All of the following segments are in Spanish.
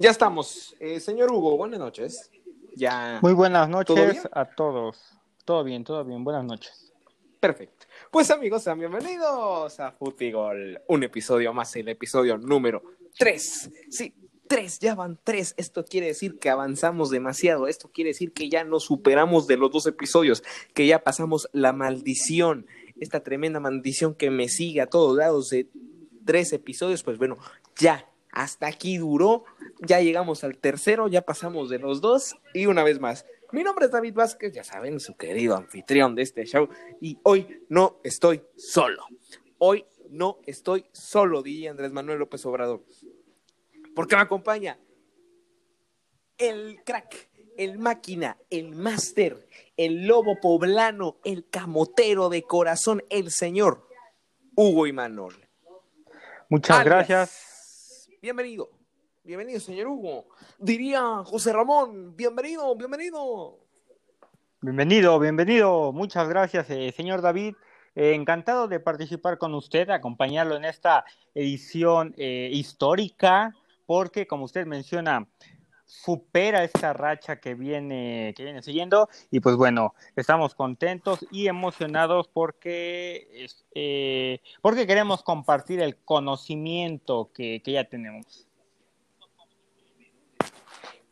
Ya estamos. Eh, señor Hugo, buenas noches. Ya. Muy buenas noches a todos. Todo bien, todo bien. Buenas noches. Perfecto. Pues amigos, sean bienvenidos a Futigol. Un episodio más, el episodio número 3. Sí, 3, ya van 3. Esto quiere decir que avanzamos demasiado. Esto quiere decir que ya nos superamos de los dos episodios, que ya pasamos la maldición, esta tremenda maldición que me sigue a todos lados de tres episodios. Pues bueno, ya hasta aquí duró, ya llegamos al tercero, ya pasamos de los dos y una vez más. Mi nombre es David Vázquez, ya saben, su querido anfitrión de este show y hoy no estoy solo. Hoy no estoy solo, diría Andrés Manuel López Obrador. Porque me acompaña el crack, el máquina, el máster, el lobo poblano, el camotero de corazón, el señor Hugo Imanol. Muchas gracias bienvenido. Bienvenido, señor Hugo. Diría José Ramón, bienvenido, bienvenido. Bienvenido, bienvenido. Muchas gracias, eh, señor David. Eh, encantado de participar con usted, acompañarlo en esta edición eh, histórica, porque como usted menciona, supera esta racha que viene, que viene siguiendo. Y pues bueno, estamos contentos y emocionados porque, eh, porque queremos compartir el conocimiento que, que ya tenemos.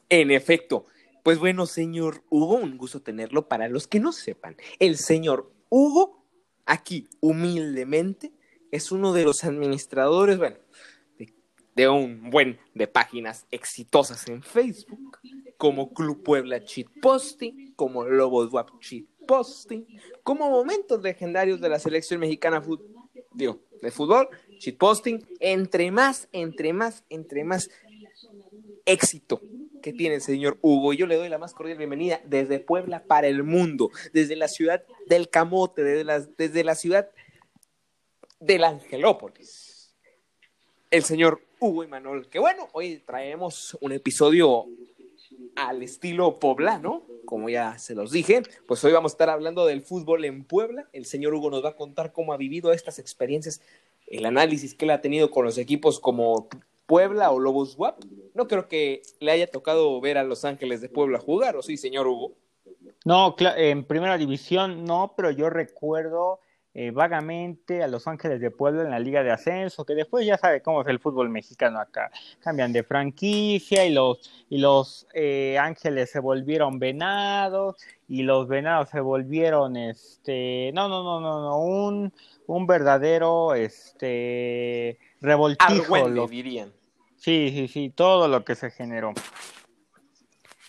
En efecto. Pues bueno, señor Hugo, un gusto tenerlo. Para los que no sepan, el señor Hugo, aquí humildemente, es uno de los administradores, bueno, de un buen de páginas exitosas en Facebook, como Club Puebla Cheat Posting, como Lobos Wap Cheat Posting, como momentos legendarios de la selección mexicana de fútbol, Cheat Posting, entre más, entre más, entre más éxito que tiene el señor Hugo. Y yo le doy la más cordial bienvenida desde Puebla para el mundo, desde la ciudad del Camote, desde desde la ciudad del Angelópolis. El señor Hugo y Manuel. Que bueno, hoy traemos un episodio al estilo poblano, como ya se los dije. Pues hoy vamos a estar hablando del fútbol en Puebla. El señor Hugo nos va a contar cómo ha vivido estas experiencias, el análisis que él ha tenido con los equipos como Puebla o Lobos WAP. No creo que le haya tocado ver a Los Ángeles de Puebla jugar, ¿o sí, señor Hugo? No, en primera división no, pero yo recuerdo eh, vagamente a Los Ángeles de Puebla en la Liga de Ascenso, que después ya sabe cómo es el fútbol mexicano acá. Cambian de franquicia y los, y los eh, Ángeles se volvieron venados y los venados se volvieron, este, no, no, no, no, no, un, un verdadero, este, revoltijo. lo dirían. Sí, sí, sí, todo lo que se generó.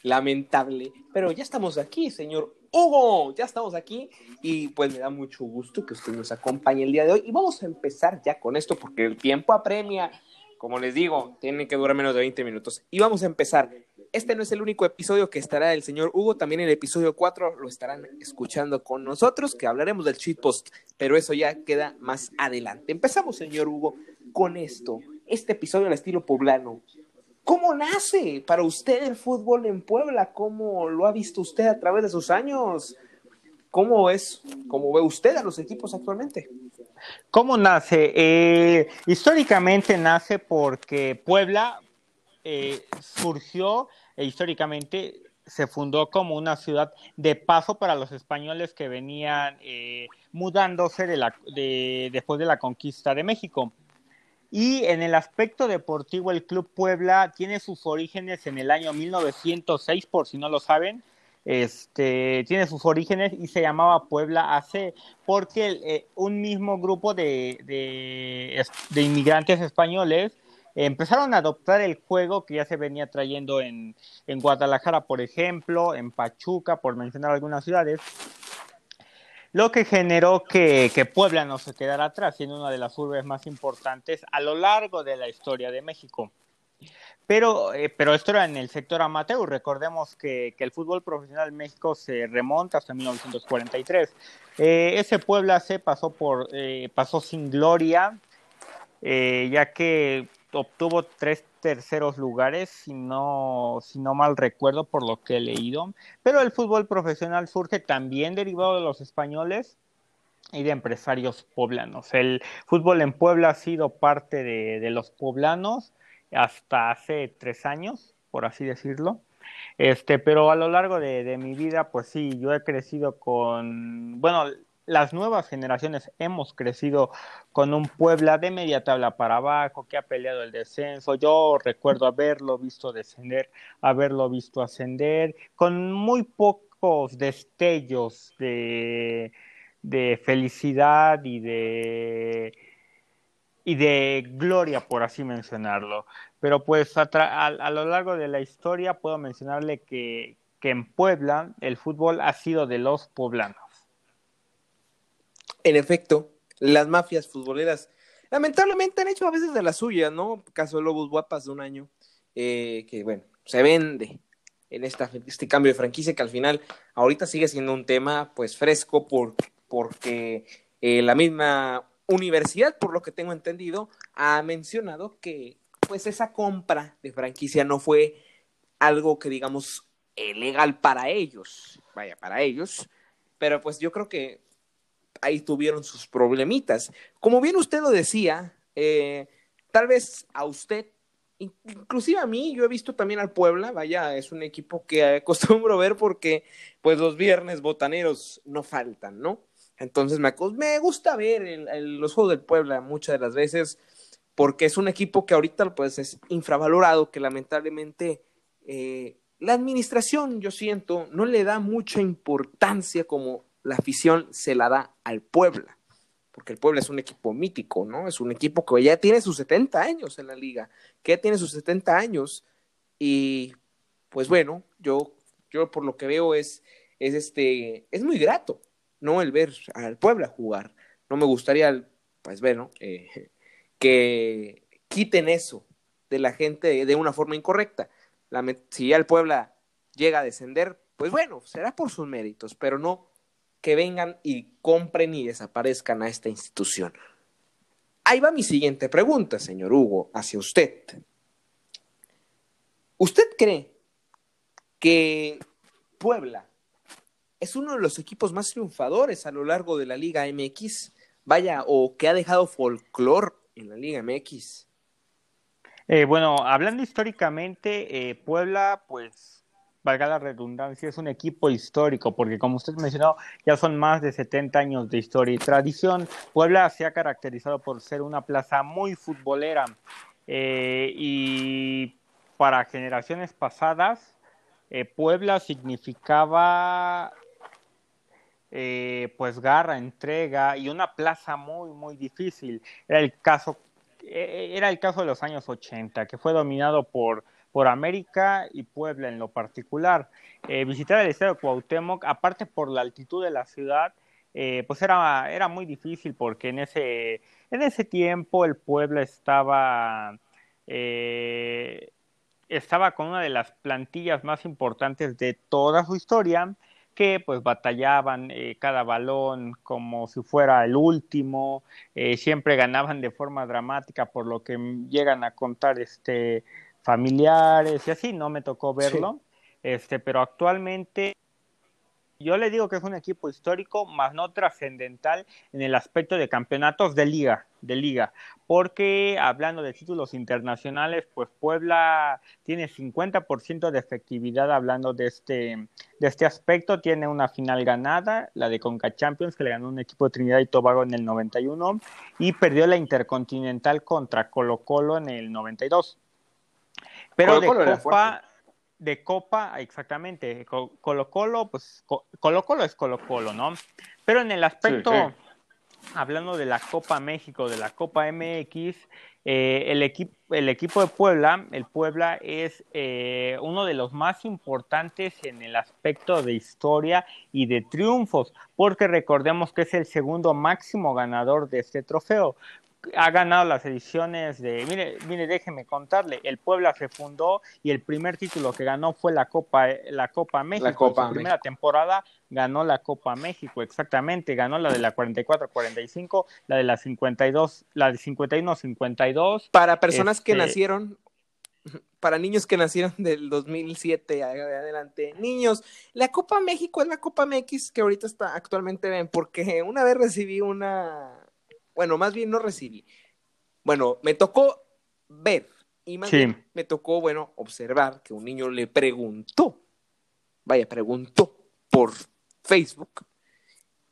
Lamentable, pero ya estamos aquí, señor Hugo, ya estamos aquí y pues me da mucho gusto que usted nos acompañe el día de hoy y vamos a empezar ya con esto porque el tiempo apremia, como les digo, tiene que durar menos de 20 minutos y vamos a empezar. Este no es el único episodio que estará el señor Hugo, también el episodio 4 lo estarán escuchando con nosotros, que hablaremos del cheat post, pero eso ya queda más adelante. Empezamos, señor Hugo, con esto, este episodio al estilo poblano. ¿Cómo nace para usted el fútbol en Puebla? ¿Cómo lo ha visto usted a través de sus años? ¿Cómo es, cómo ve usted a los equipos actualmente? ¿Cómo nace? Eh, históricamente nace porque Puebla eh, surgió e históricamente se fundó como una ciudad de paso para los españoles que venían eh, mudándose de la, de, después de la conquista de México. Y en el aspecto deportivo, el Club Puebla tiene sus orígenes en el año 1906, por si no lo saben. Este, tiene sus orígenes y se llamaba Puebla AC porque eh, un mismo grupo de, de, inmigrantes españoles empezaron a adoptar el juego que ya se venía trayendo en, en Guadalajara, por ejemplo, en Pachuca, por mencionar algunas ciudades, lo que generó que, Puebla no se quedara atrás, siendo una de las urbes más importantes a lo largo de la historia de México. Pero, eh, pero esto era en el sector amateur. Recordemos que, el fútbol profesional en México se remonta hasta 1943. Eh, ese Puebla se pasó, por, eh, pasó sin gloria, ya que obtuvo tres terceros lugares, si no, si no mal recuerdo por lo que he leído. Pero el fútbol profesional surge también derivado de los españoles y de empresarios poblanos. El fútbol en Puebla ha sido parte de, los poblanos hasta hace tres años, por así decirlo. Este, pero a lo largo de, de mi vida, pues sí, yo he crecido con, bueno, las nuevas generaciones hemos crecido con un Puebla de media tabla para abajo, que ha peleado el descenso. Yo recuerdo haberlo visto descender, haberlo visto ascender, con muy pocos destellos de, de felicidad y de y de gloria, por así mencionarlo. Pero pues a, lo largo de la historia puedo mencionarle que, que en Puebla el fútbol ha sido de los poblanos. En efecto, las mafias futboleras lamentablemente han hecho a veces de la suya, ¿no? Caso de Lobos Guapas de un año, eh, que bueno, se vende en esta, este cambio de franquicia que al final ahorita sigue siendo un tema pues fresco por, porque eh, la misma universidad, por lo que tengo entendido, ha mencionado que pues esa compra de franquicia no fue algo que digamos legal para ellos, vaya, para ellos, pero pues yo creo que ahí tuvieron sus problemitas. Como bien usted lo decía, eh, tal vez a usted, inclusive a mí, yo he visto también al Puebla, vaya, es un equipo que acostumbro ver porque pues los viernes botaneros no faltan, ¿no? Entonces me, me gusta ver los juegos del Puebla muchas de las veces porque es un equipo que ahorita pues es infravalorado, que lamentablemente eh, la administración, yo siento, no le da mucha importancia como la afición se la da al Puebla, porque el Puebla es un equipo mítico, ¿no? Es un equipo que ya tiene sus 70 años en la liga, que ya tiene sus 70 años y pues bueno, yo, yo por lo que veo es, es este, es muy grato, ¿no? El ver al Puebla jugar. No me gustaría, pues bueno, eh, que quiten eso de la gente de una forma incorrecta. La, si ya el Puebla llega a descender, pues bueno, será por sus méritos, pero no que vengan y compren y desaparezcan a esta institución. Ahí va mi siguiente pregunta, señor Hugo, hacia usted. ¿Usted cree que Puebla es uno de los equipos más triunfadores a lo largo de la Liga MX? Vaya, o que ha dejado folclore en la Liga MX. Eh, bueno, hablando históricamente, eh, Puebla, pues valga la redundancia, es un equipo histórico, porque como usted mencionó, ya son más de 70 años de historia y tradición. Puebla se ha caracterizado por ser una plaza muy futbolera eh, y para generaciones pasadas, eh, Puebla significaba eh, pues garra, entrega y una plaza muy, muy difícil. Era el caso, era el caso de los años 80, que fue dominado por por América y Puebla en lo particular. Eh, visitar el estadio Cuauhtémoc, aparte por la altitud de la ciudad, eh, pues era, era muy difícil porque en ese, en ese tiempo el Puebla estaba, eh, estaba con una de las plantillas más importantes de toda su historia que pues batallaban cada balón como si fuera el último, siempre ganaban de forma dramática por lo que llegan a contar este familiares y así, no me tocó verlo, este, pero actualmente yo le digo que es un equipo histórico, más no trascendental en el aspecto de campeonatos de liga, de liga, porque hablando de títulos internacionales, pues Puebla tiene 50% de efectividad hablando de este, de este aspecto, tiene una final ganada, la de Conca Champions, que le ganó un equipo de Trinidad y Tobago en el 91, y perdió la Intercontinental contra Colo Colo en el 92. Pero de Copa, de Copa, exactamente, Colo Colo, pues Colo Colo es Colo Colo, ¿no? Pero en el aspecto, hablando de la Copa México, de la Copa MX, eh, el, equipo, el equipo de Puebla, el Puebla es eh, uno de los más importantes en el aspecto de historia y de triunfos, porque recordemos que es el segundo máximo ganador de este trofeo ha ganado las ediciones de, mire, mire, déjeme contarle, el Puebla se fundó y el primer título que ganó fue la Copa, la Copa México. La primera temporada ganó la Copa México, exactamente, ganó la de la 44-45, la de la 52, la de 51-52. Para personas que este nacieron, para niños que nacieron del 2007 adelante, niños, la Copa México es la Copa MX que ahorita está actualmente ven, porque una vez recibí una bueno, más bien no recibí. Bueno, me tocó ver Y más Sí. bien me tocó, bueno, observar que un niño le preguntó, vaya, preguntó por Facebook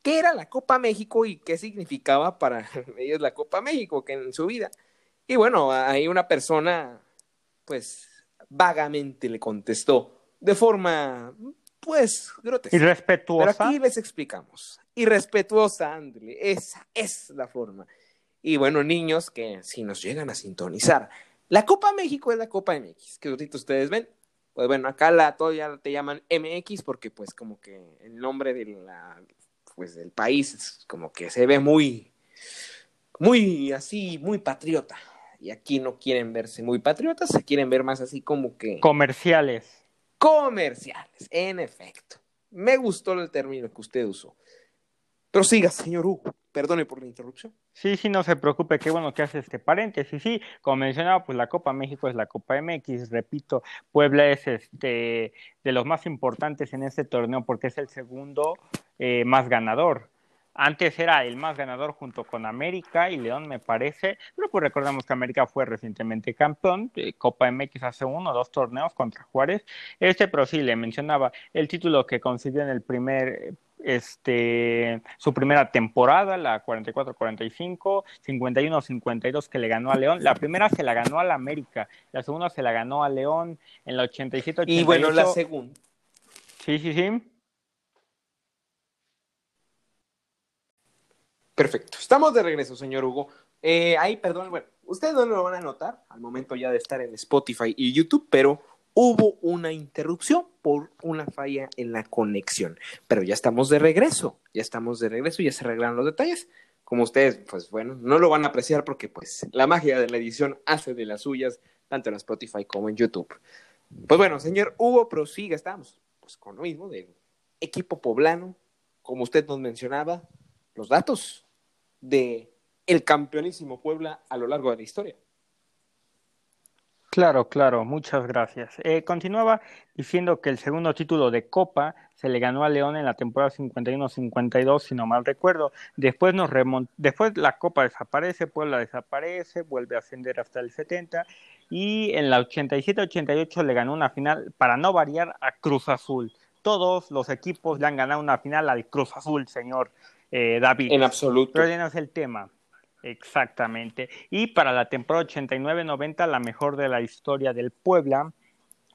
qué era la Copa México y qué significaba para ellos la Copa México que en su vida. Y bueno, ahí una persona, pues, vagamente le contestó de forma, pues, grotesca. Pero Irrespetuosa. aquí les explicamos. Irrespetuosa, ándale. Esa es la forma. Y bueno, niños que si nos llegan a sintonizar, la Copa México es la Copa MX, que ahorita ustedes ven. Pues bueno, acá la todavía te llaman MX porque pues como que el nombre de la, pues, del país es como que se ve muy, muy así, muy patriota. Y aquí no quieren verse muy patriotas, se quieren ver más así como que Comerciales. comerciales, en efecto. Me gustó el término que usted usó. Pero señor Hugo. Perdone por la interrupción. Sí, sí, no se preocupe, qué bueno que hace este paréntesis. Sí, como mencionaba, pues la Copa México es la Copa MX, repito, Puebla es este de los más importantes en este torneo porque es el segundo eh, más ganador. Antes era el más ganador junto con América y León, me parece, pero pues recordamos que América fue recientemente campeón de Copa MX hace uno o dos torneos contra Juárez. Este, pero sí, le mencionaba el título que consiguió en el primer este, su primera temporada, la 44-45, 51-52 que le ganó a León. La primera se la ganó a la América, la segunda se la ganó a León en la 87-88. Y bueno, la segunda. Sí, sí, sí. Perfecto. Estamos de regreso, señor Hugo. Eh, ahí, perdón, bueno, ustedes no lo van a notar al momento ya de estar en Spotify y YouTube, pero hubo una interrupción por una falla en la conexión. Pero ya estamos de regreso, ya estamos de regreso, ya se arreglaron los detalles. Como ustedes, pues bueno, no lo van a apreciar porque pues la magia de la edición hace de las suyas, tanto en Spotify como en YouTube. Pues bueno, señor Hugo, prosiga, estamos pues con lo mismo del equipo poblano, como usted nos mencionaba, los datos de el campeonísimo Puebla a lo largo de la historia. Claro, claro, muchas gracias. Eh, continuaba diciendo que el segundo título de Copa se le ganó a León en la temporada 51-52, si no mal recuerdo. Después nos remont después la Copa desaparece, Puebla desaparece, vuelve a ascender hasta el 70 y en la 87-88 le ganó una final para no variar a Cruz Azul. Todos los equipos le han ganado una final al Cruz Azul, señor eh, David. En absoluto. Pero ya no es el tema. Exactamente. Y para la temporada 89-90, la mejor de la historia del Puebla,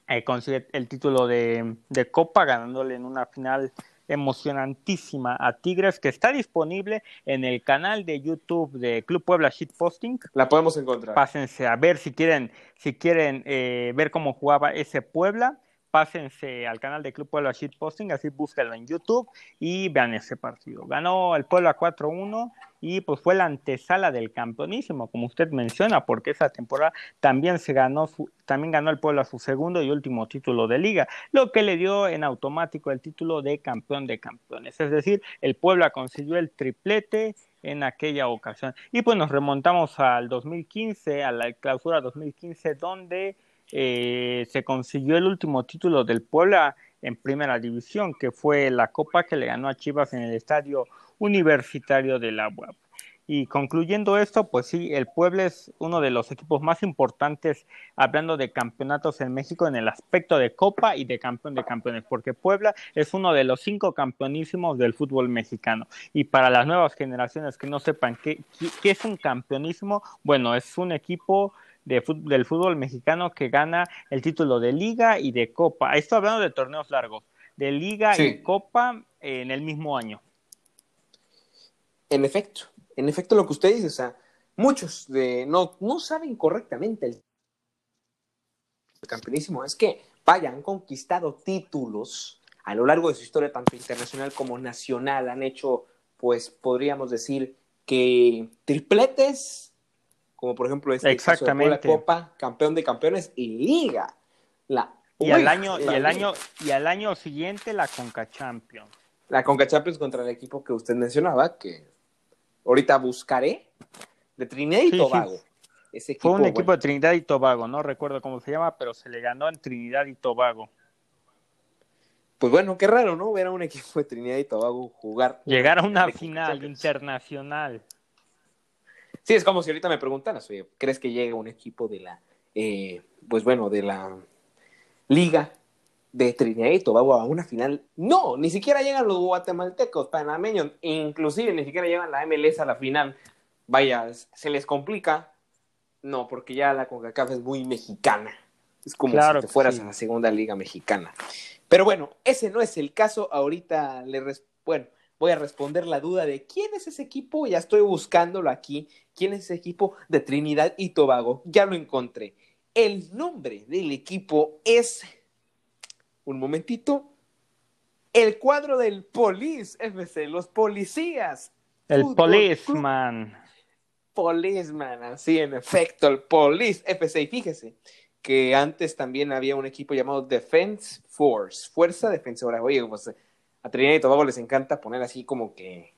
eh, consigue el título de, de, Copa, ganándole en una final emocionantísima a Tigres, que está disponible en el canal de YouTube de Club Puebla Shitposting. La podemos encontrar. Pásense a ver si quieren, si quieren eh, ver cómo jugaba ese Puebla pásense al canal de Club Puebla Shitposting, así búsquenlo en YouTube y vean ese partido. Ganó el Puebla 4-1 y pues fue la antesala del campeonísimo, como usted menciona, porque esa temporada también se ganó, su, también ganó el Puebla su segundo y último título de liga, lo que le dio en automático el título de campeón de campeones. Es decir, el Puebla consiguió el triplete en aquella ocasión. Y pues nos remontamos al 2015, a la clausura 2015, donde eh, se consiguió el último título del Puebla en primera división, que fue la copa que le ganó a Chivas en el estadio universitario de la UAP. Y concluyendo esto, pues sí, el Puebla es uno de los equipos más importantes hablando de campeonatos en México en el aspecto de copa y de campeón de campeones, porque Puebla es uno de los cinco campeonísimos del fútbol mexicano. Y para las nuevas generaciones que no sepan qué, es un campeonísimo, bueno, es un equipo de fútbol, del fútbol mexicano que gana el título de liga y de copa. Esto hablando de torneos largos, de liga sí. y copa en el mismo año. En efecto, en efecto lo que usted dice, o sea, muchos de no, no saben correctamente el campeonísimo, es que, vaya, han conquistado títulos a lo largo de su historia, tanto internacional como nacional, han hecho, pues, podríamos decir que tripletes, como por ejemplo este Exactamente. caso de la Copa, campeón de campeones y Liga. La, y, al año, y, el año, y al año siguiente la Conca Champions. La Conca Champions contra el equipo que usted mencionaba, que ahorita buscaré, de Trinidad y Sí, Tobago. sí. Ese equipo, Fue un equipo bueno, de Trinidad y Tobago, no recuerdo cómo se llama, pero se le ganó en Trinidad y Tobago. Pues bueno, qué raro, ¿no? Ver a un equipo de Trinidad y Tobago jugar. Llegar a una final internacional. Sí, es como si ahorita me preguntaras, oye, ¿crees que llegue un equipo de la eh, pues bueno, de la liga de Trinidad y Tobago a una final. No, ni siquiera llegan los guatemaltecos, panameños, inclusive ni siquiera llegan la MLS a la final. Vaya, se les complica. No, porque ya la CONCACAF es muy mexicana. Es como si te fueras a la segunda liga mexicana. Pero bueno, ese no es el caso. Ahorita le bueno, voy a responder la duda de quién es ese equipo. Ya estoy buscándolo aquí. ¿Quién es ese equipo de Trinidad y Tobago? Ya lo encontré. El nombre del equipo es un momentito. El cuadro del Police FC, los policías. El Policeman. Policeman, así en efecto, el Police FC. Y fíjese que antes también había un equipo llamado Defense Force, Fuerza Defensora. Oye, pues a Trinidad y Tobago les encanta poner así como que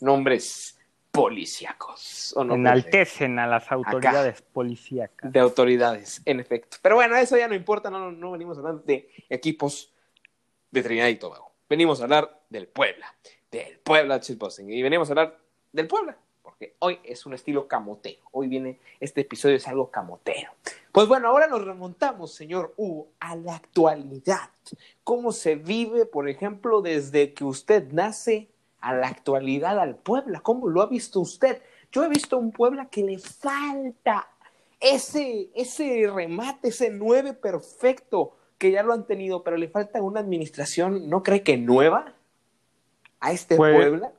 nombres policíacos. ¿o no Enaltecen a las autoridades policíacas. De autoridades, en efecto. Pero bueno, eso ya no importa, no, no venimos hablando de equipos de Trinidad y Tobago. Venimos a hablar del Puebla, del Puebla Chilposing. Y venimos a hablar del Puebla, porque hoy es un estilo camotero. Hoy viene, este episodio es algo camotero. Pues bueno, ahora nos remontamos, señor Hugo, a la actualidad. ¿Cómo se vive, por ejemplo, desde que usted nace a la actualidad al Puebla? ¿Cómo lo ha visto usted? Yo he visto un Puebla que le falta ese, ese remate, ese nueve perfecto que ya lo han tenido, pero le falta una administración, ¿no cree que nueva a este pues, Puebla?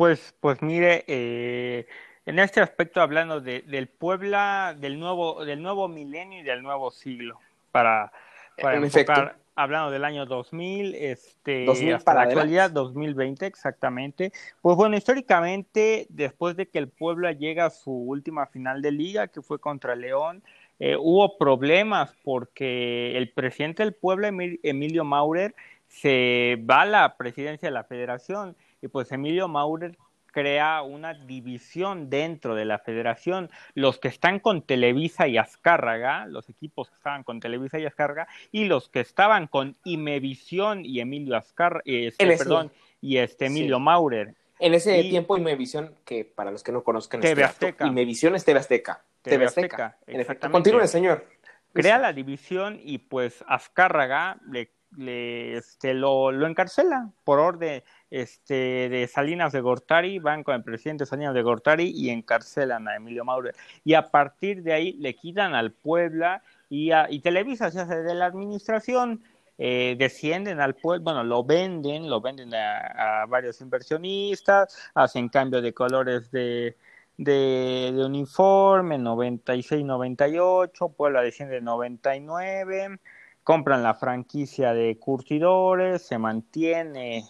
Pues, pues mire, eh, en este aspecto hablando de, del Puebla, del nuevo, del nuevo milenio y del nuevo siglo, para, para enfocar, hablando del año 2000, este, hasta la actualidad, 2020 exactamente. Pues bueno, históricamente, después de que el Puebla llega a su última final de liga, que fue contra León, eh, hubo problemas porque el presidente del Puebla, Emilio Maurer, se va a la presidencia de la federación y pues Emilio Maurer crea una división dentro de la federación. Los que están con Televisa y Azcárraga, los equipos que estaban con Televisa y Azcárraga, y los que estaban con Imevisión y Emilio Azcárraga, este, perdón, y este Emilio Maurer. En ese tiempo Imevisión, que para los que no conozcan, TV Azteca. Imevisión es TV Azteca. TV Azteca. En efecto. Continúe, señor. Crea la división y pues Azcárraga le le, este, lo, lo, encarcela por orden este, de Salinas de Gortari, van con el presidente Salinas de Gortari y encarcelan a Emilio Maurer. Y a partir de ahí le quitan al Puebla y, a, y Televisa se hace de la administración. Eh, descienden al pueblo, bueno, lo venden, lo venden a, varios inversionistas, hacen cambio de colores de, de, de uniforme, 96-98, Puebla desciende 99, compran la franquicia de curtidores, se mantiene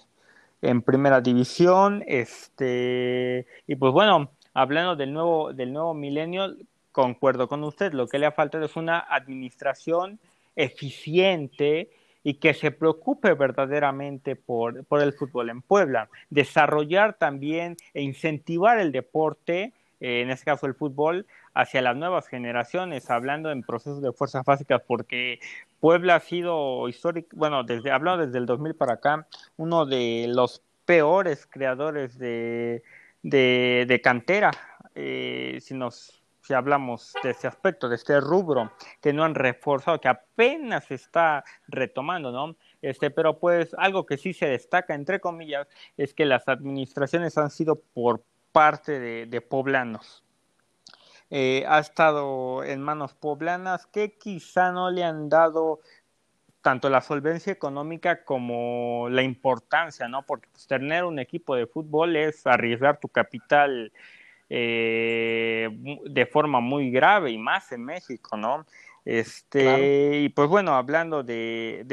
en primera división, este, y pues bueno, hablando del nuevo, del nuevo milenio, concuerdo con usted, lo que le ha faltado es una administración eficiente y que se preocupe verdaderamente por, por el fútbol en Puebla, desarrollar también e incentivar el deporte eh, en este caso el fútbol, hacia las nuevas generaciones, hablando en procesos de fuerzas básicas, porque Puebla ha sido histórico, bueno, desde, hablando desde el 2000 para acá, uno de los peores creadores de, de, cantera, eh, si nos si hablamos de este aspecto, de este rubro, que no han reforzado, que apenas está retomando, ¿no? Este, pero pues algo que sí se destaca, entre comillas, es que las administraciones han sido por parte de, poblanos. Eh, ha estado en manos poblanas que quizá no le han dado tanto la solvencia económica como la importancia, ¿no? Porque pues, tener un equipo de fútbol es arriesgar tu capital eh, de forma muy grave y más en México, ¿no? Este, y pues bueno, hablando de,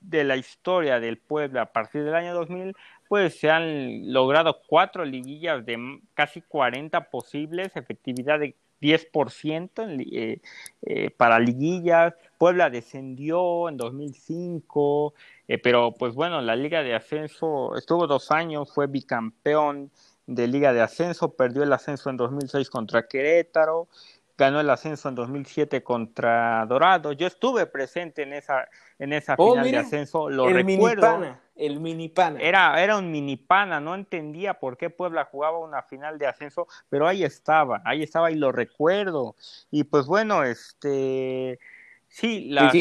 de la historia del pueblo a partir del año 2000, pues se han logrado cuatro liguillas de casi 40 posibles, efectividad de 10% eh, eh, para liguillas. Puebla descendió en 2005, eh, pero pues bueno, la Liga de Ascenso estuvo dos años, fue bicampeón de Liga de Ascenso, perdió el ascenso en 2006 contra Querétaro, ganó el ascenso en 2007 contra Dorado. Yo estuve presente en esa en esa oh, final de ascenso, lo recuerdo. El mini pana. Era, era un mini pana, no entendía por qué Puebla jugaba una final de ascenso, pero ahí estaba, ahí estaba y lo recuerdo. Y pues bueno, este sí, la,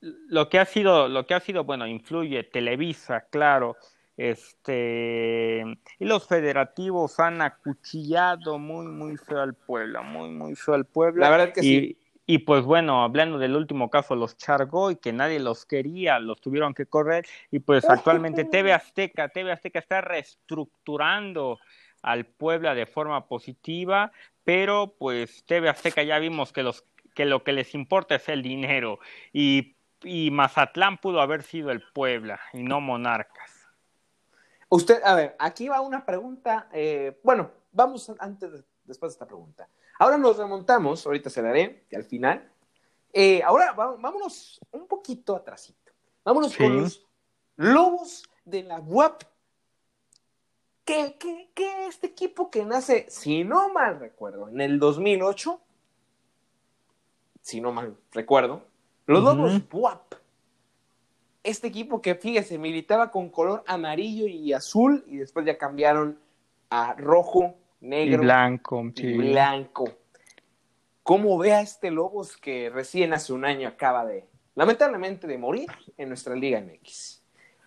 lo que ha sido, lo que ha sido, bueno, influye Televisa, claro, este y los federativos han acuchillado muy muy feo al Puebla, muy muy feo al Puebla. La verdad que sí y pues bueno, hablando del último caso, los Chargoy, que nadie los quería, los tuvieron que correr. Y pues actualmente TV Azteca, TV Azteca está reestructurando al Puebla de forma positiva, pero pues TV Azteca ya vimos que, los, que lo que les importa es el dinero. Y, y Mazatlán pudo haber sido el Puebla y no Monarcas. Usted, a ver, aquí va una pregunta. Eh, bueno, vamos antes, después de esta pregunta. Ahora nos remontamos, ahorita se daré, al final. Eh, ahora vámonos un poquito atrásito. Vámonos con los Lobos de la UAP. ¿Qué, qué, qué este equipo que nace, si no mal recuerdo, en el 2008? Si no mal recuerdo. Los Lobos UAP. Este equipo que, fíjese, militaba con color amarillo y azul y después ya cambiaron a rojo negro y blanco. Y blanco. ¿Cómo ve a este Lobos que recién hace un año acaba de, lamentablemente, de morir en nuestra Liga MX?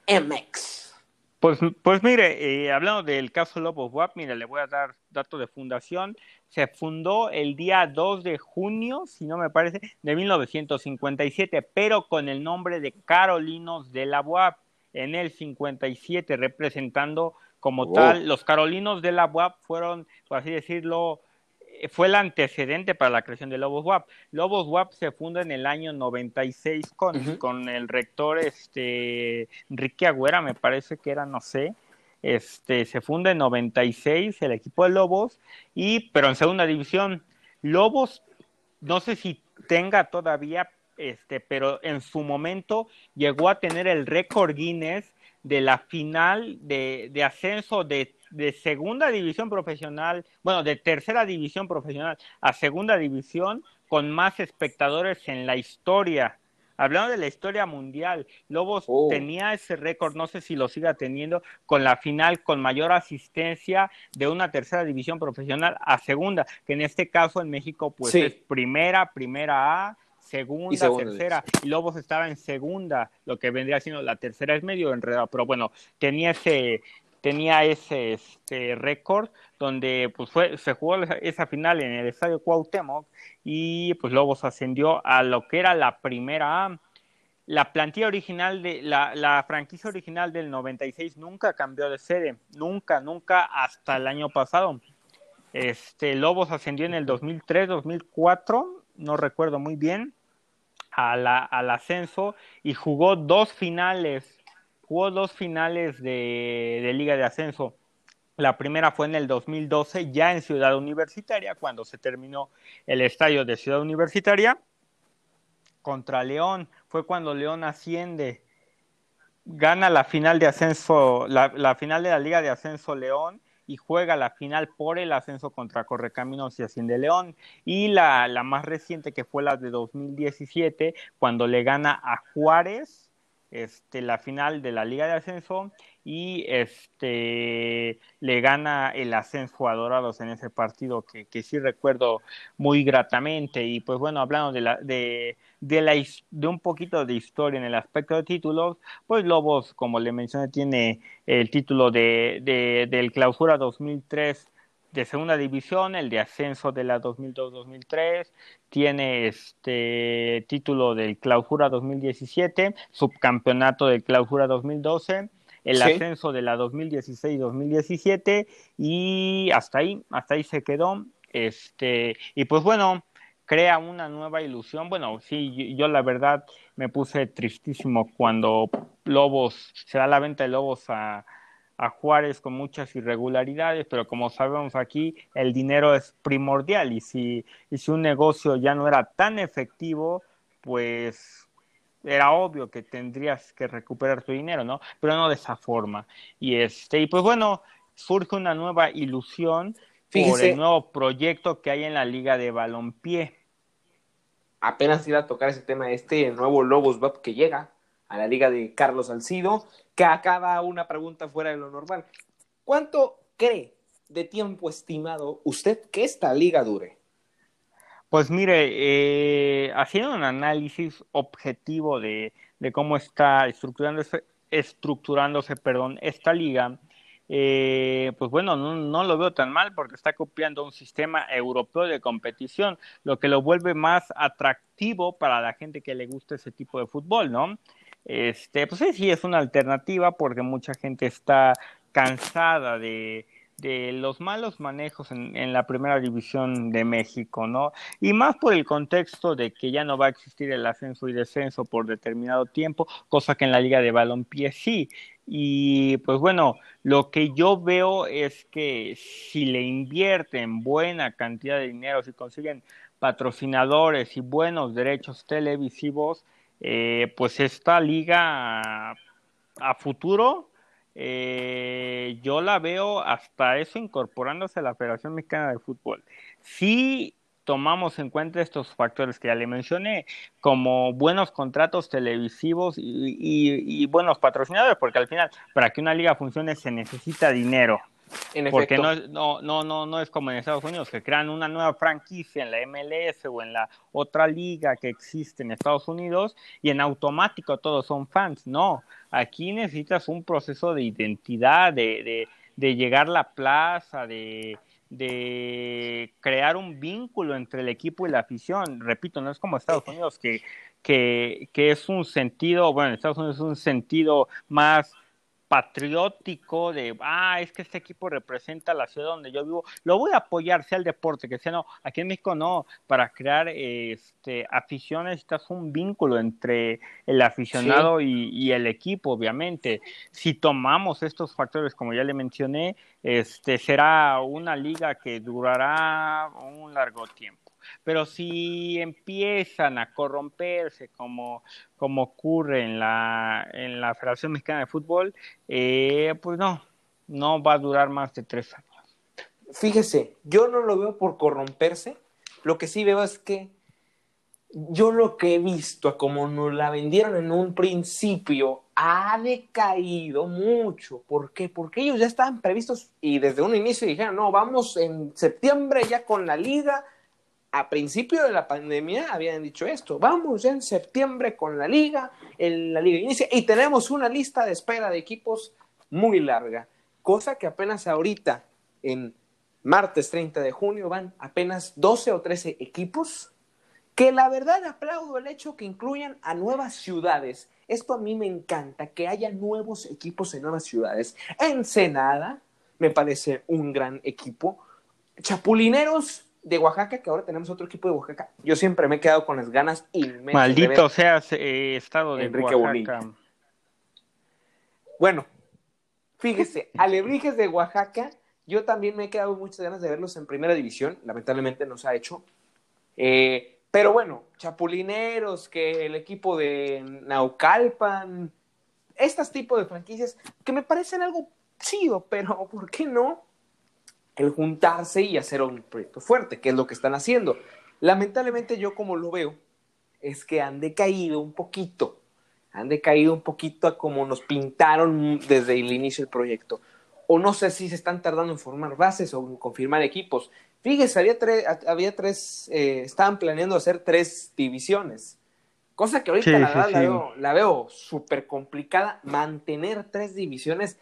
MX. Pues, pues mire, eh, hablando del caso Lobos WAP, mire, le voy a dar dato de fundación. Se fundó el día 2 de junio, si no me parece, de 1957, pero con el nombre de Carolinos de la UAP en el 57, representando como tal, los Carolinos de la UAP fueron, por así decirlo, eh, fue el antecedente para la creación de Lobos WAP. Lobos WAP se funda en el año 96 con, con el rector este, Enrique Agüera, me parece que era, no sé. Este, se funda en 96 el equipo de Lobos, y, pero en segunda división. Lobos, no sé si tenga todavía, este, pero en su momento llegó a tener el récord Guinness de la final de, de ascenso de, de, segunda división profesional, bueno, de tercera división profesional a segunda división con más espectadores en la historia. Hablando de la historia mundial, Lobos oh. tenía ese récord, no sé si lo siga teniendo, con la final con mayor asistencia de una tercera división profesional a segunda, que en este caso en México pues es primera, primera A, segunda, tercera, y Lobos estaba en segunda, lo que vendría siendo la tercera es medio enredado, pero bueno, tenía ese tenía ese este, récord donde pues fue se jugó esa final en el estadio Cuauhtémoc y pues Lobos ascendió a lo que era la primera. La plantilla original de la, la franquicia original del 96 nunca cambió de sede, nunca, nunca hasta el año pasado. Este Lobos ascendió en el 2003, 2004, no recuerdo muy bien al ascenso y jugó dos finales, jugó dos finales de, Liga de Ascenso. La primera fue en el 2012, ya en Ciudad Universitaria, cuando se terminó el estadio de Ciudad Universitaria, contra León. Fue cuando León asciende, gana la final de ascenso, la final de la Liga de Ascenso León, y juega la final por el ascenso contra Correcaminos y Asciende León. Y la, la más reciente que fue la de 2017, cuando le gana a Juárez este, la final de la Liga de Ascenso y este le gana el ascenso a Dorados en ese partido que, que sí recuerdo muy gratamente. Y pues bueno hablando de la de, de la de un poquito de historia en el aspecto de títulos pues Lobos como le mencioné tiene el título de, de del clausura 2003 de segunda división, el de ascenso de la 2002-2003, tiene este título del clausura 2017, subcampeonato del clausura 2012 el ascenso de la 2016-2017 y hasta ahí, hasta ahí se quedó. Este, y pues bueno, crea una nueva ilusión. Bueno, sí, yo, la verdad me puse tristísimo cuando Lobos, se da la venta de Lobos a, a Juárez con muchas irregularidades, pero como sabemos aquí, el dinero es primordial y si, y si un negocio ya no era tan efectivo, pues era obvio que tendrías que recuperar tu dinero, ¿no? Pero no de esa forma. Y este, y pues bueno, surge una nueva ilusión por el nuevo proyecto que hay en la Liga de Balompié. Apenas iba a tocar ese tema, este nuevo Lobos Bob que llega a la liga de Carlos Salcido, que acaba una pregunta fuera de lo normal. ¿Cuánto cree de tiempo estimado usted que esta liga dure? Pues mire, eh, haciendo un análisis objetivo de, cómo está estructurándose, estructurándose perdón, esta liga, eh, pues bueno, no, lo veo tan mal porque está copiando un sistema europeo de competición, lo que lo vuelve más atractivo para la gente que le gusta ese tipo de fútbol, ¿no? Este, pues sí, es una alternativa porque mucha gente está cansada de, de los malos manejos en, en, la primera división de México, ¿no? Y más por el contexto de que ya no va a existir el ascenso y descenso por determinado tiempo, cosa que en la liga de balompié sí. Y pues bueno, lo que yo veo es que si le invierten buena cantidad de dinero, si consiguen patrocinadores y buenos derechos televisivos, eh, pues esta liga a futuro eh, yo la veo hasta eso incorporándose a la Federación Mexicana de Fútbol. Si tomamos en cuenta estos factores que ya le mencioné, como buenos contratos televisivos y buenos patrocinadores, porque al final, para que una liga funcione se necesita dinero. Porque no, no, no, no, no es como en Estados Unidos, que crean una nueva franquicia en la MLS o en la otra liga que existe en Estados Unidos y en automático todos son fans. No, aquí necesitas un proceso de identidad, de, de, de llegar a la plaza, de, de crear un vínculo entre el equipo y la afición. Repito, no es como Estados Unidos, que, que, que es un sentido, bueno, en Estados Unidos es un sentido más patriótico de, ah, es que este equipo representa la ciudad donde yo vivo, lo voy a apoyar, sea el deporte, que sea no, aquí en México no, para crear este afición necesitas un vínculo entre el aficionado y, y, el equipo, obviamente. Si tomamos estos factores, como ya le mencioné, este será una liga que durará un largo tiempo. Pero si empiezan a corromperse como, como ocurre en la, en la Federación Mexicana de Fútbol, eh, pues no, no va a durar más de tres años. Fíjese, yo no lo veo por corromperse, lo que sí veo es que yo lo que he visto, como nos la vendieron en un principio, ha decaído mucho. ¿Por qué? Porque ellos ya estaban previstos y desde un inicio dijeron, no, vamos en septiembre ya con la liga a principio de la pandemia habían dicho esto, vamos ya en septiembre con la liga, en la liga inicia y tenemos una lista de espera de equipos muy larga, cosa que apenas ahorita, en martes 30 de junio, van apenas 12 o 13 equipos, que la verdad aplaudo el hecho que incluyan a nuevas ciudades. Esto a mí me encanta, que haya nuevos equipos en nuevas ciudades. Ensenada me parece un gran equipo. Chapulineros de Oaxaca, que ahora tenemos otro equipo de Oaxaca, yo siempre me he quedado con las ganas inmensas. Maldito seas eh, estado de Enrique Oaxaca. Bueno, fíjese, Alebrijes de Oaxaca, yo también me he quedado muchas ganas de verlos en primera división, lamentablemente no se ha hecho. Eh, pero bueno, Chapulineros, que el equipo de Naucalpan, estos tipos de franquicias que me parecen algo chido, pero ¿por qué no? El juntarse y hacer un proyecto fuerte, que es lo que están haciendo. Lamentablemente yo como lo veo, es que han decaído un poquito, han decaído un poquito a como nos pintaron desde el inicio del proyecto. O no sé si se están tardando en formar bases o en confirmar equipos. Fíjese, había, tres, había tres, eh, estaban planeando hacer tres divisiones. Cosa que ahorita la veo súper complicada. Mantener tres divisiones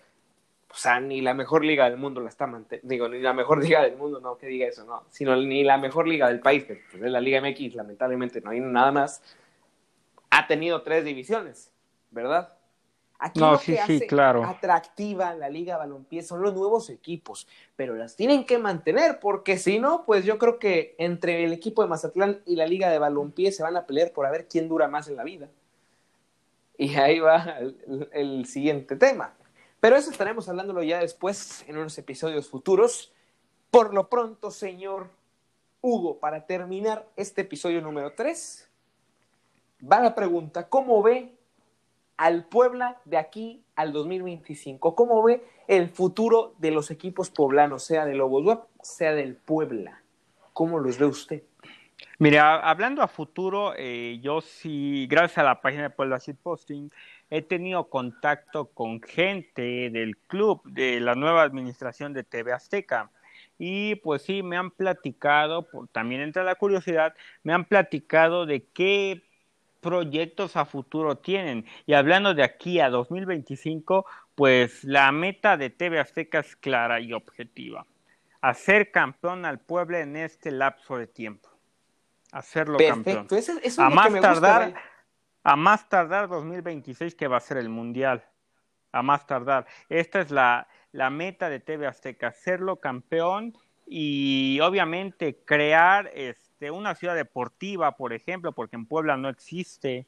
o sea, ni la mejor liga del mundo la está manteniendo, digo, ni la mejor liga del mundo, no, que diga eso, no, sino ni la mejor liga del país, que pues, es la Liga MX, lamentablemente no hay nada más, ha tenido tres divisiones, ¿verdad? Aquí lo que hace atractiva la Liga Balompié son los nuevos equipos, pero las tienen que mantener, porque si no, pues yo creo que entre el equipo de Mazatlán y la Liga de Balompié se van a pelear por a ver quién dura más en la vida. Y ahí va el siguiente tema. Pero eso estaremos hablándolo ya después en unos episodios futuros. Por lo pronto, señor Hugo, para terminar este episodio número 3, va la pregunta, ¿cómo ve al Puebla de aquí al 2025? ¿Cómo ve el futuro de los equipos poblanos, sea de Lobos sea del Puebla? ¿Cómo los ve usted? Mira, hablando a futuro, eh, yo sí, gracias a la página de Puebla Posting, he tenido contacto con gente del club, de la nueva administración de TV Azteca. Y pues sí, me han platicado, también entra la curiosidad, me han platicado de qué proyectos a futuro tienen. Y hablando de aquí a 2025, pues la meta de TV Azteca es clara y objetiva. Hacer campeón al pueblo en este lapso de tiempo. Hacerlo campeón. a más tardar, a más tardar 2026 que va a ser el mundial. A más tardar. Esta es la, la meta de TV Azteca, hacerlo campeón y obviamente crear este, una ciudad deportiva, por ejemplo, porque en Puebla no existe.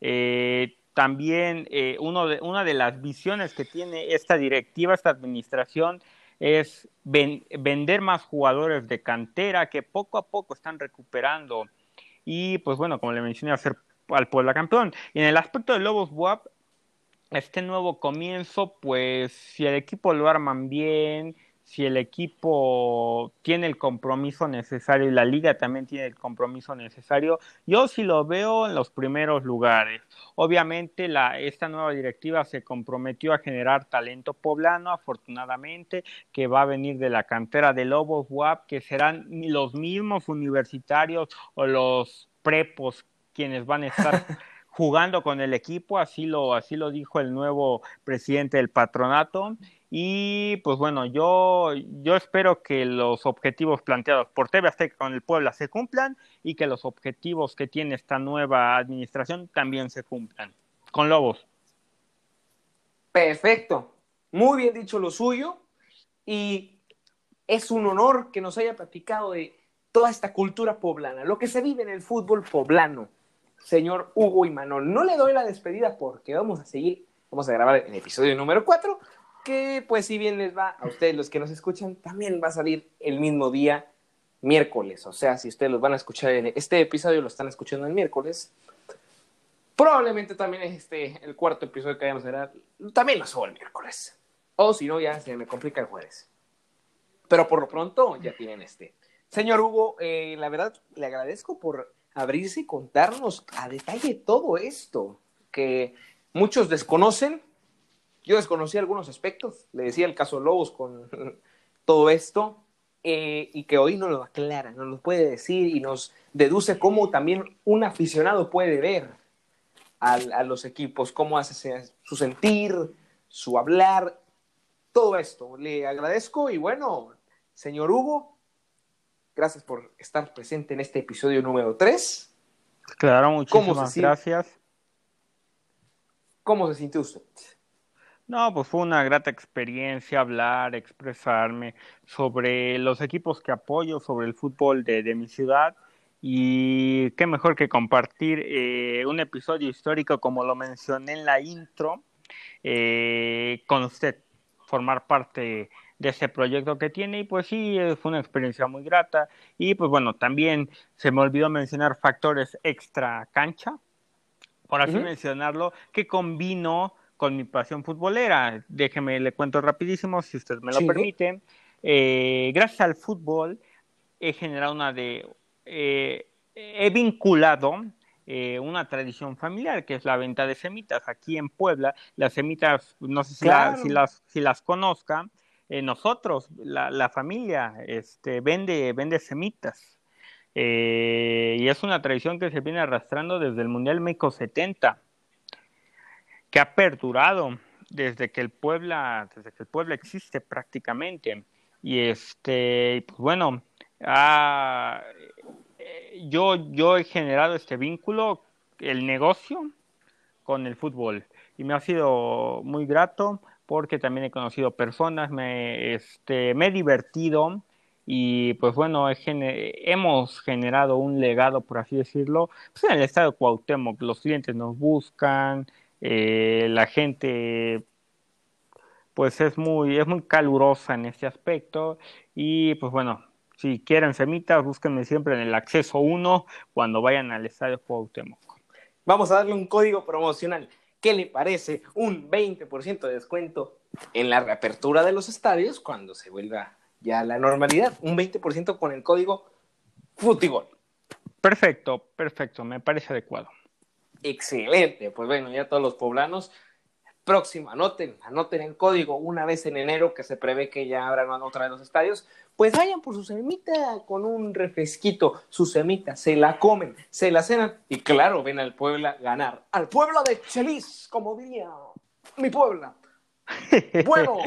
Eh, también eh, uno de, una de las visiones que tiene esta directiva, esta administración, es vender más jugadores de cantera que poco a poco están recuperando. Y pues bueno, como le mencioné, hacer al Puebla campeón. Y en el aspecto de Lobos WAP, este nuevo comienzo, pues si el equipo lo arman bien, si el equipo tiene el compromiso necesario y la liga también tiene el compromiso necesario, yo sí lo veo en los primeros lugares. Obviamente la, esta nueva directiva se comprometió a generar talento poblano, afortunadamente, que va a venir de la cantera de Lobos WAP, que serán los mismos universitarios o los prepos quienes van a estar jugando con el equipo, así lo, así lo dijo el nuevo presidente del patronato. Y pues bueno, yo, yo espero que los objetivos planteados por TV Azteca con el Puebla se cumplan y que los objetivos que tiene esta nueva administración también se cumplan. Con Lobos. Perfecto. Muy bien dicho lo suyo. Y es un honor que nos haya platicado de toda esta cultura poblana, lo que se vive en el fútbol poblano señor Hugo y Manon. No le doy la despedida porque vamos a seguir, vamos a grabar el episodio número 4, que pues si bien les va a ustedes los que nos escuchan, también va a salir el mismo día, miércoles. O sea, si ustedes los van a escuchar en este episodio, lo están escuchando el miércoles, probablemente también este, el cuarto episodio que vayamos a grabar, también lo subo el miércoles. O si no, ya se me complica el jueves. Pero por lo pronto ya tienen este. Señor Hugo, eh, la verdad le agradezco por abrirse y contarnos a detalle todo esto que muchos desconocen. Yo desconocí algunos aspectos, le decía el caso Lobos con todo esto, eh, y que hoy nos lo aclara, nos lo puede decir y nos deduce cómo también un aficionado puede ver a los equipos, cómo hace su sentir, su hablar, todo esto. Le agradezco y bueno, señor Hugo, Gracias por estar presente en este episodio número 3. Claro, muchísimas gracias. ¿Cómo se sintió usted? No, pues fue una grata experiencia hablar, expresarme sobre los equipos que apoyo, sobre el fútbol de, mi ciudad y qué mejor que compartir eh, un episodio histórico como lo mencioné en la intro eh, con usted, formar parte de ese proyecto que tiene y pues sí, fue una experiencia muy grata y pues bueno, también se me olvidó mencionar factores extra cancha, por así mencionarlo, que combino con mi pasión futbolera. Déjeme, le cuento rapidísimo, si usted me lo permite. Eh, gracias al fútbol he generado una de... Eh, he vinculado eh, una tradición familiar, que es la venta de semitas. Aquí en Puebla, las semitas, no sé si, si, las, si las conozcan, eh, nosotros, la, familia, este, vende, vende semitas. Eh, y es una tradición que se viene arrastrando desde el Mundial México 70, que ha perdurado desde que el Puebla, desde que el Puebla existe prácticamente. Y este, pues bueno, yo, yo he generado este vínculo, el negocio, con el fútbol. Y me ha sido muy grato porque también he conocido personas, me, este, me he divertido y pues bueno, hemos generado un legado, por así decirlo, pues en el estado de Cuauhtémoc, los clientes nos buscan, eh, la gente pues es muy, es muy calurosa en este aspecto y pues bueno, si quieren semitas, búsquenme siempre en el acceso 1 cuando vayan al estadio Cuauhtémoc. Vamos a darle un código promocional. ¿Qué le parece un 20% de descuento en la reapertura de los estadios cuando se vuelva ya la normalidad? Un 20% con el código FUTIGOL. Perfecto, perfecto, me parece adecuado. Excelente, pues bueno, ya todos los poblanos, próximo, anoten, anoten el código una vez en enero que se prevé que ya abran otra vez los estadios, pues vayan por su semita con un refresquito, su semita, se la comen, se la cenan y claro, ven al Puebla ganar, al Puebla de Chelis, como diría mi Puebla. Bueno,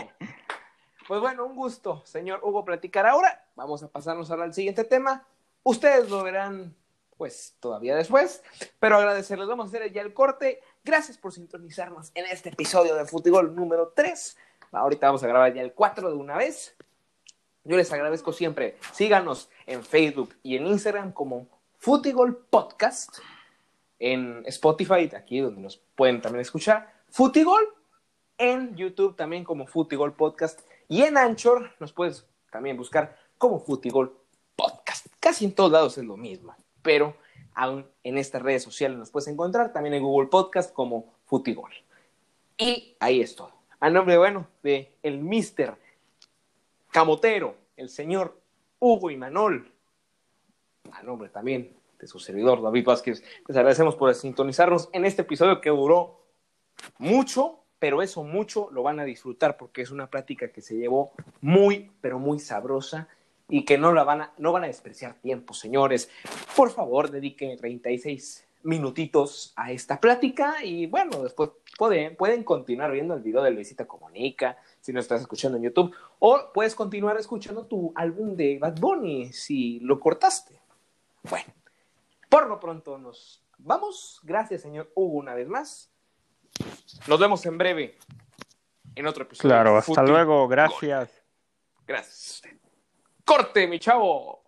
pues bueno, un gusto, señor Hugo, platicar ahora. Vamos a pasarnos ahora al siguiente tema. Ustedes lo verán, pues, todavía después, pero agradecerles. Vamos a hacer ya el corte. Gracias por sintonizarnos en este episodio de Fútbol número 3. Ahorita vamos a grabar ya el 4 de una vez. Yo les agradezco siempre. Síganos en Facebook y en Instagram como Futigol Podcast. En Spotify, aquí donde nos pueden también escuchar. Futigol. En YouTube también como Futigol Podcast. Y en Anchor nos puedes también buscar como Futigol Podcast. Casi en todos lados es lo mismo. Pero aún en estas redes sociales nos puedes encontrar. También en Google Podcast como Futigol. Y ahí es todo. A nombre, bueno, de el Mister Camotero, el señor Hugo y Manol, a nombre también de su servidor David Vázquez, les agradecemos por sintonizarnos en este episodio que duró mucho, pero eso mucho lo van a disfrutar porque es una plática que se llevó muy, pero muy sabrosa y que no la van a, no van a despreciar tiempo, señores. Por favor, dediquen 36 minutitos a esta plática y bueno, después pueden, pueden continuar viendo el video de Luisita Comunica, si no estás escuchando en YouTube, o puedes continuar escuchando tu álbum de Bad Bunny si lo cortaste. Bueno, por lo pronto nos vamos. Gracias, señor Hugo, una vez más. Nos vemos en breve en otro episodio. Claro, hasta luego, gracias. Gracias. Corte, mi chavo.